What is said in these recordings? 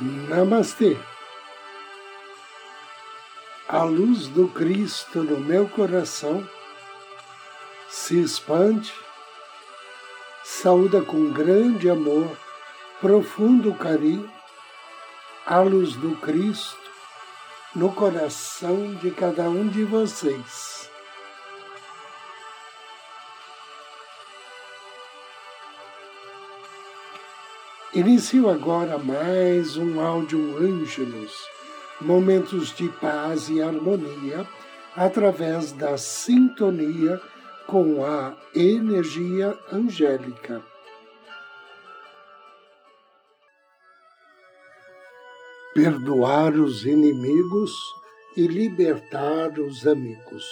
Namastê. A luz do Cristo no meu coração se expande, saúda com grande amor, profundo carinho, a luz do Cristo no coração de cada um de vocês. Inicio agora mais um áudio Ângelos, momentos de paz e harmonia através da sintonia com a energia angélica. Perdoar os inimigos e libertar os amigos.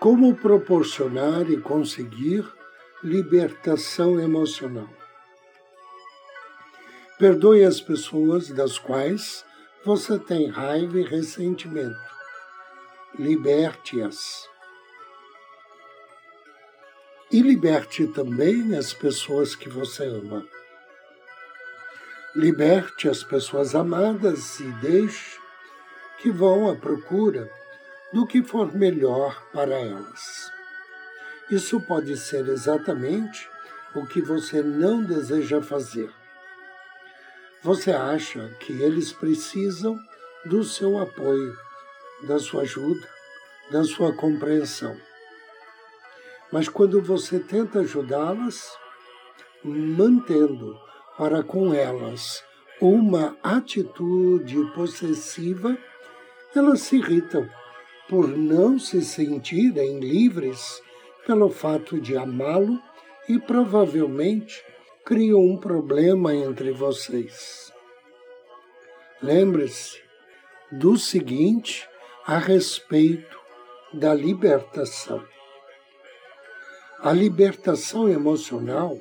Como proporcionar e conseguir libertação emocional. Perdoe as pessoas das quais você tem raiva e ressentimento. Liberte-as. E liberte também as pessoas que você ama. Liberte as pessoas amadas e deixe que vão à procura do que for melhor para elas. Isso pode ser exatamente o que você não deseja fazer. Você acha que eles precisam do seu apoio, da sua ajuda, da sua compreensão. Mas quando você tenta ajudá-las, mantendo para com elas uma atitude possessiva, elas se irritam por não se sentirem livres pelo fato de amá-lo e provavelmente criou um problema entre vocês. Lembre-se do seguinte a respeito da libertação. A libertação emocional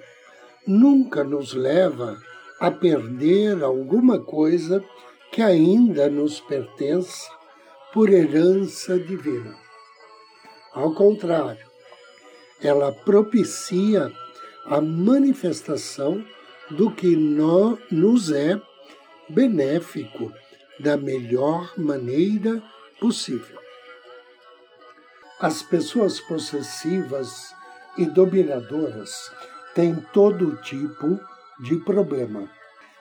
nunca nos leva a perder alguma coisa que ainda nos pertence por herança divina. Ao contrário, ela propicia a manifestação do que no, nos é benéfico da melhor maneira possível. As pessoas possessivas e dominadoras têm todo tipo de problema.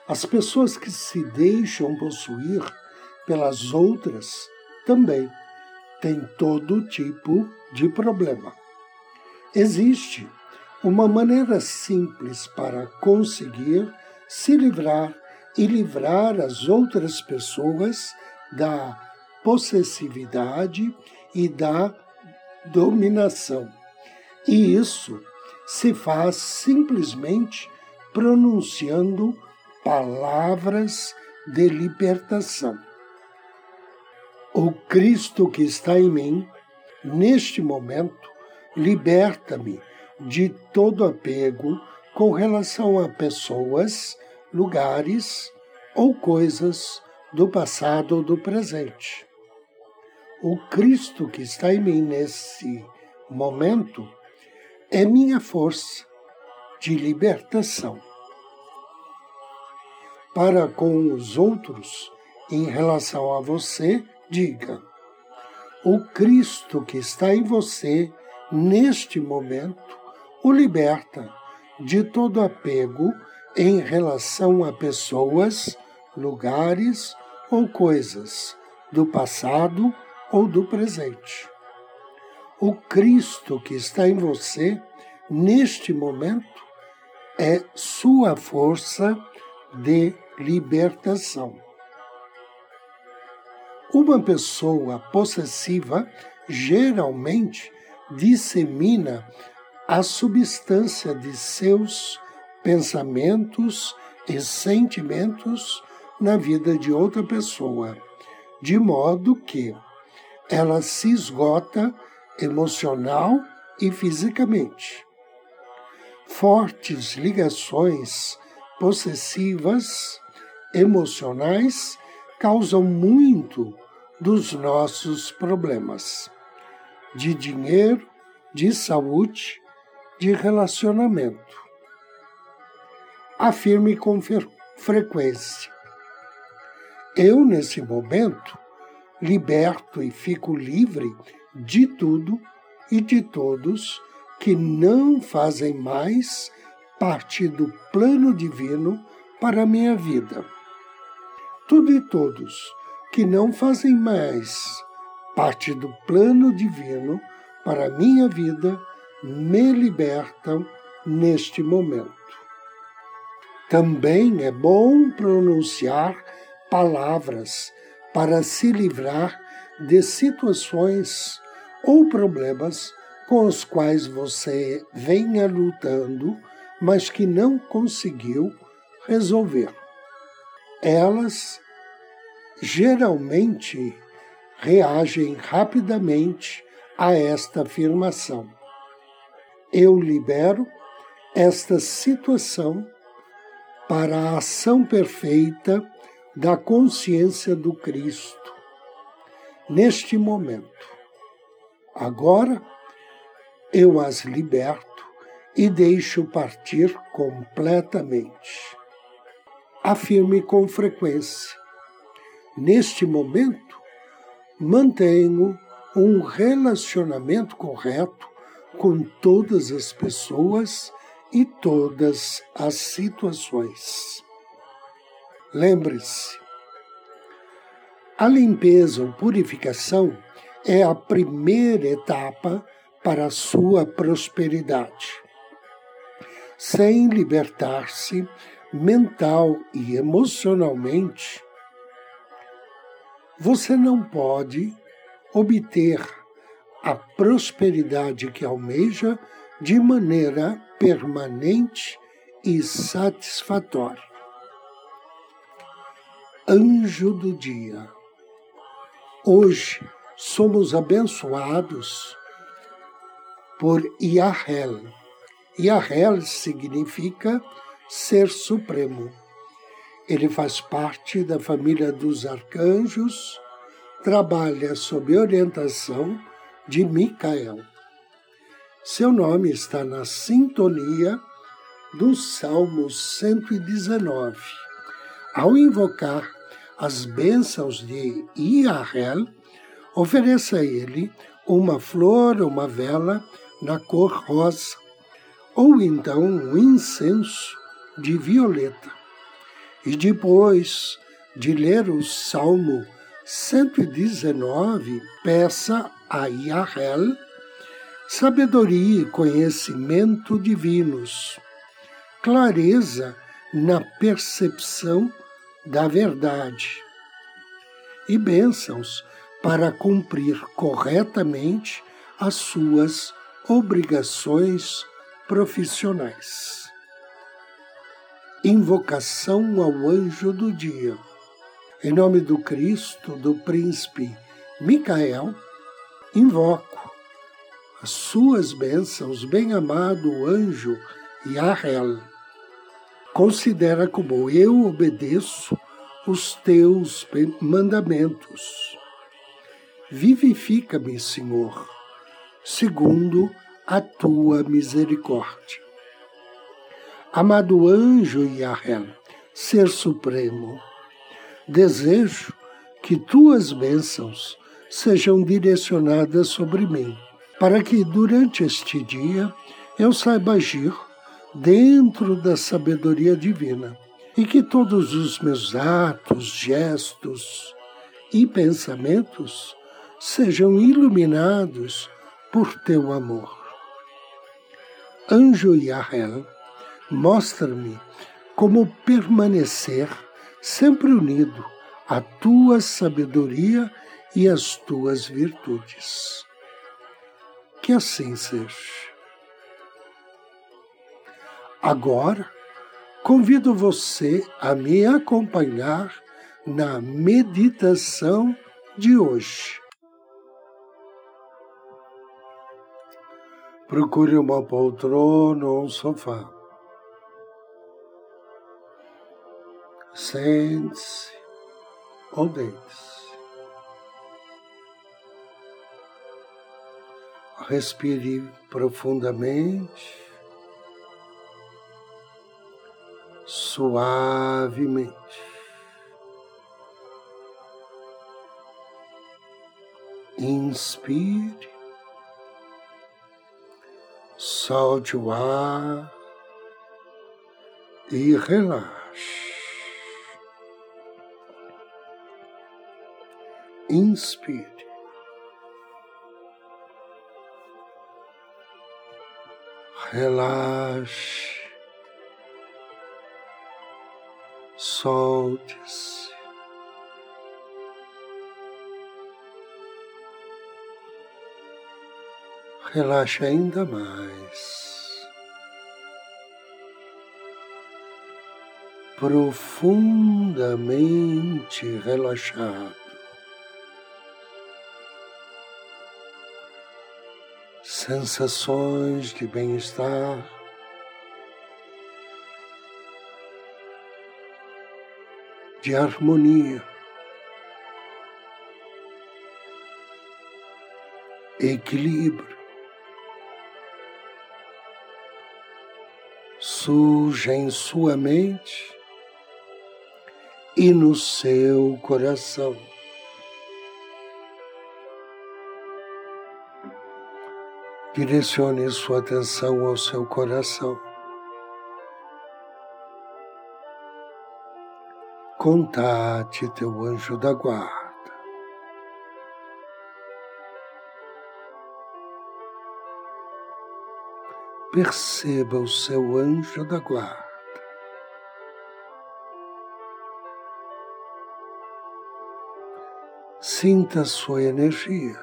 As pessoas que se deixam possuir pelas outras também têm todo tipo de problema. Existe uma maneira simples para conseguir se livrar e livrar as outras pessoas da possessividade e da dominação. E isso se faz simplesmente pronunciando palavras de libertação. O Cristo que está em mim, neste momento, liberta-me de todo apego com relação a pessoas, lugares ou coisas do passado ou do presente. O Cristo que está em mim nesse momento é minha força de libertação. Para com os outros, em relação a você, diga: O Cristo que está em você neste momento, o liberta de todo apego em relação a pessoas, lugares ou coisas do passado ou do presente. O Cristo que está em você neste momento é sua força de libertação. Uma pessoa possessiva geralmente dissemina a substância de seus pensamentos e sentimentos na vida de outra pessoa, de modo que ela se esgota emocional e fisicamente. Fortes ligações possessivas emocionais causam muito dos nossos problemas de dinheiro, de saúde, de relacionamento. Afirme com frequência. Eu, nesse momento, liberto e fico livre de tudo e de todos que não fazem mais parte do plano divino para a minha vida. Tudo e todos que não fazem mais parte do plano divino para a minha vida me libertam neste momento. Também é bom pronunciar palavras para se livrar de situações ou problemas com os quais você venha lutando, mas que não conseguiu resolver. Elas geralmente reagem rapidamente a esta afirmação. Eu libero esta situação para a ação perfeita da consciência do Cristo neste momento. Agora eu as liberto e deixo partir completamente. Afirme com frequência. Neste momento, mantenho um relacionamento correto com todas as pessoas e todas as situações. Lembre-se, a limpeza ou purificação é a primeira etapa para a sua prosperidade. Sem libertar-se mental e emocionalmente, você não pode obter a prosperidade que almeja de maneira permanente e satisfatória anjo do dia. Hoje somos abençoados por Yahel. Yahel significa ser supremo. Ele faz parte da família dos arcanjos, trabalha sob orientação de Micael. Seu nome está na sintonia do Salmo 119. Ao invocar as bênçãos de Iahel, ofereça a ele uma flor, uma vela na cor rosa, ou então um incenso de violeta. E depois de ler o Salmo 119, peça a Yahel sabedoria e conhecimento divinos, clareza na percepção da verdade e bênçãos para cumprir corretamente as suas obrigações profissionais. Invocação ao anjo do dia. Em nome do Cristo, do príncipe Micael, invoco as suas bênçãos, bem-amado anjo Yahel Considera como eu obedeço os teus mandamentos. Vivifica-me, Senhor, segundo a tua misericórdia. Amado anjo Yahel, Ser Supremo, desejo que tuas bênçãos sejam direcionadas sobre mim, para que durante este dia eu saiba agir dentro da sabedoria divina e que todos os meus atos, gestos e pensamentos sejam iluminados por teu amor. Anjo Yahel, mostra-me como permanecer sempre unido à tua sabedoria e às tuas virtudes. Que assim seja. Agora, convido você a me acompanhar na meditação de hoje. Procure uma poltrona ou um sofá. Sente-se ou deite-se. Respire profundamente suavemente. Inspire, solte o ar e relaxe. Inspire. Relaxe, solte-se. Relaxe ainda mais. Profundamente relaxado. Sensações de bem-estar. De harmonia, equilíbrio, surge em sua mente e no seu coração. Direcione sua atenção ao seu coração. Contate teu anjo da guarda. Perceba o seu anjo da guarda. Sinta sua energia.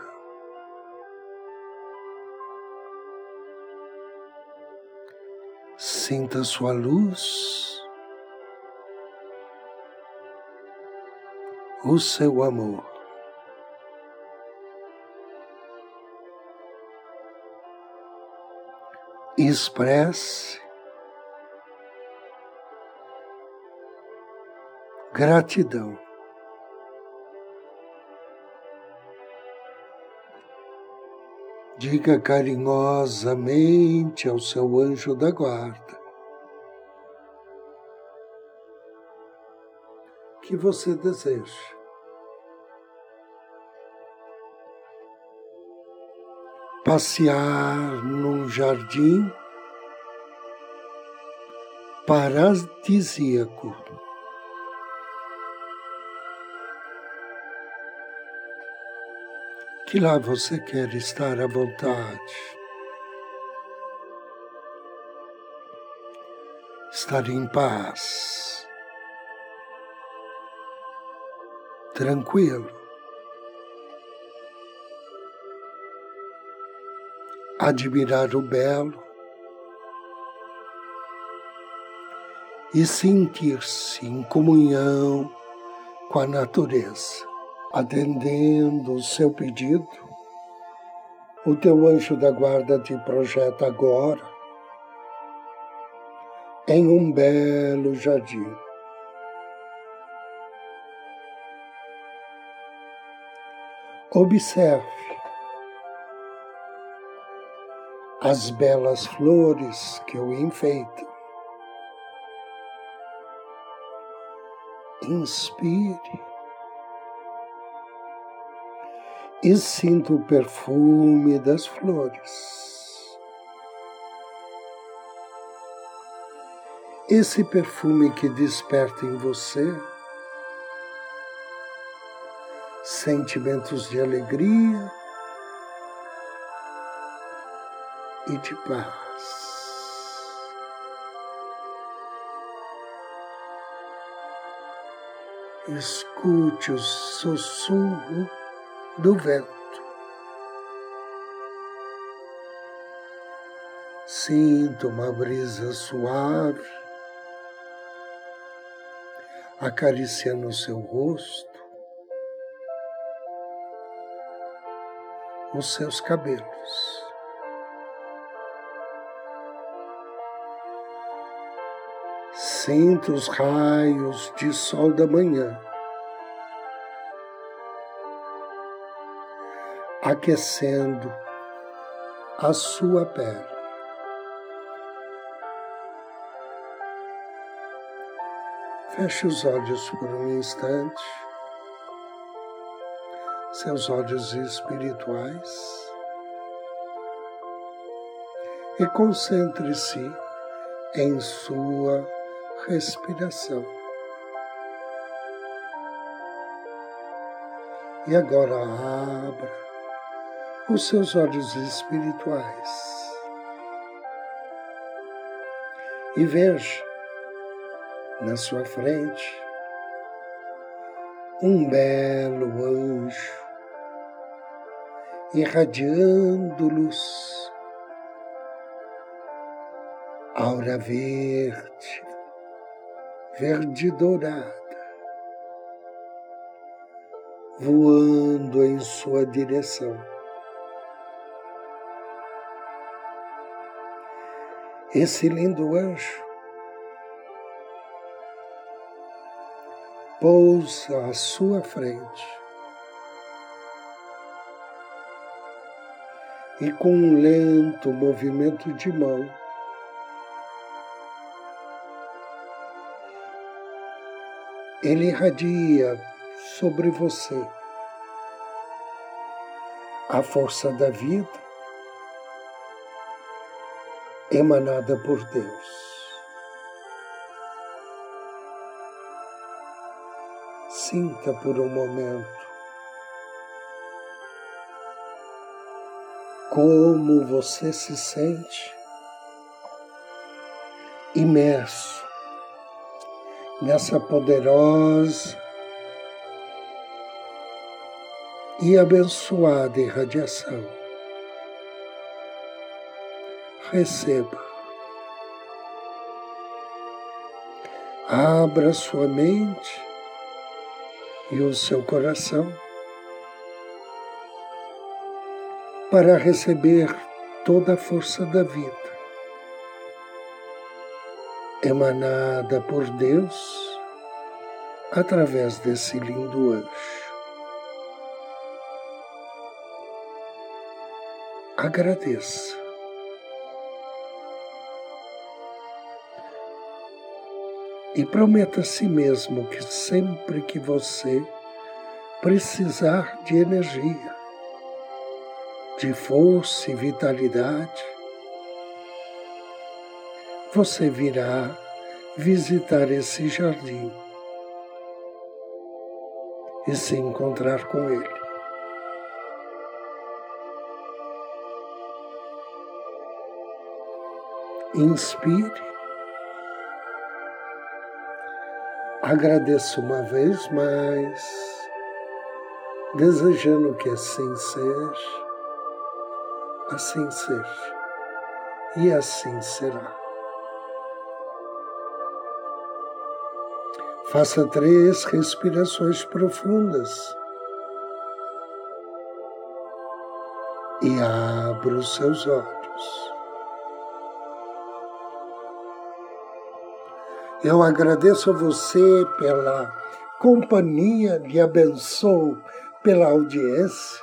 Sinta sua luz, o seu amor. Expresse gratidão. Diga carinhosamente ao seu anjo da guarda que você deseja. Passear num jardim paradisíaco. que lá você quer estar à vontade. Estar em paz, tranquilo, admirar o belo e sentir-se em comunhão com a natureza atendendo o seu pedido, o teu anjo da guarda te projeta agora em um belo jardim. Observe as belas flores que o enfeitam. Inspire e sinto o perfume das flores. Esse perfume que desperta em você sentimentos de alegria e de paz. Escute o sussurro do vento. Sinto uma brisa suave acariciando seu rosto, os seus cabelos. Sinto os raios de sol da manhã aquecendo a sua pele. Feche os olhos por um instante, seus olhos espirituais, e concentre-se em sua respiração. E agora abra os seus olhos espirituais e veja na sua frente um belo anjo irradiando luz, aura verde, verde dourada, voando em sua direção. Esse lindo anjo pousa à sua frente. E com um lento movimento de mão, ele irradia sobre você a força da vida emanada por Deus. Sinta por um momento como você se sente imerso nessa poderosa e abençoada irradiação. Receba. Abra sua mente e o seu coração para receber toda a força da vida emanada por Deus através desse lindo anjo. Agradeça. E prometa a si mesmo que sempre que você precisar de energia, de força e vitalidade, você virá visitar esse jardim e se encontrar com ele. Inspire Agradeço uma vez mais, desejando que assim seja, assim seja, e assim será. Faça três respirações profundas e abra os seus olhos. Eu agradeço a você pela companhia, lhe abençoo pela audiência.